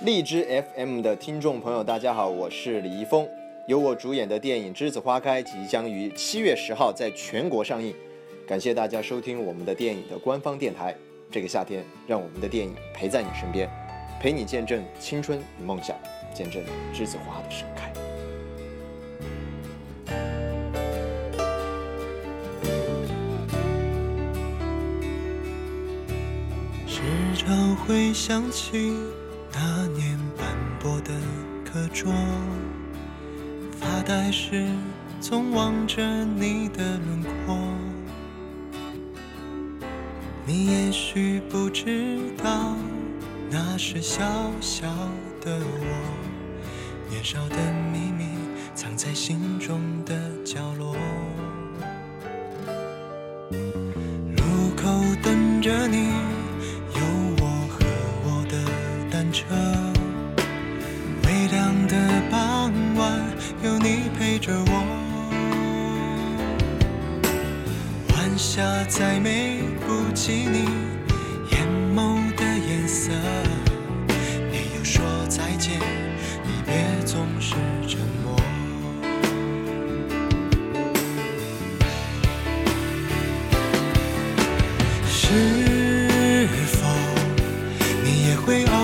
荔枝 FM 的听众朋友，大家好，我是李易峰。由我主演的电影《栀子花开》即将于七月十号在全国上映。感谢大家收听我们的电影的官方电台。这个夏天，让我们的电影陪在你身边，陪你见证青春与梦想，见证栀子花的盛开。时常会想起那年斑驳的课桌，发呆时总望着你的轮廓。你也许不知道，那是小小的我，年少的秘密藏在心中的角落。单车。微凉的傍晚，有你陪着我。晚霞再美不及你眼眸的颜色。没有说再见，离别总是沉默。是否你也会偶？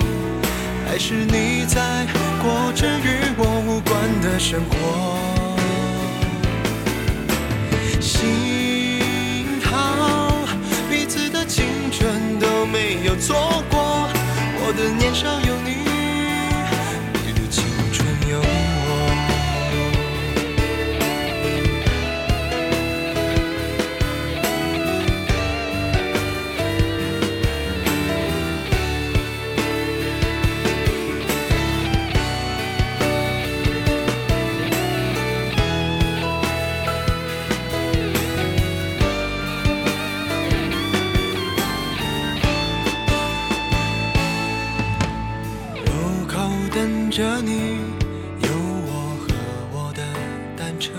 还是你在过着与我无关的生活？幸好彼此的青春都没有错过，我的年少有等着你，有我和我的单车。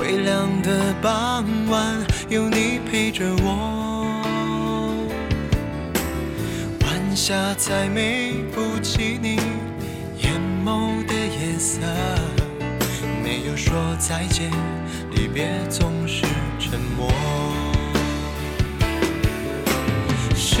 微凉的傍晚，有你陪着我。晚霞再美不及你眼眸的颜色。没有说再见，离别总是沉默。是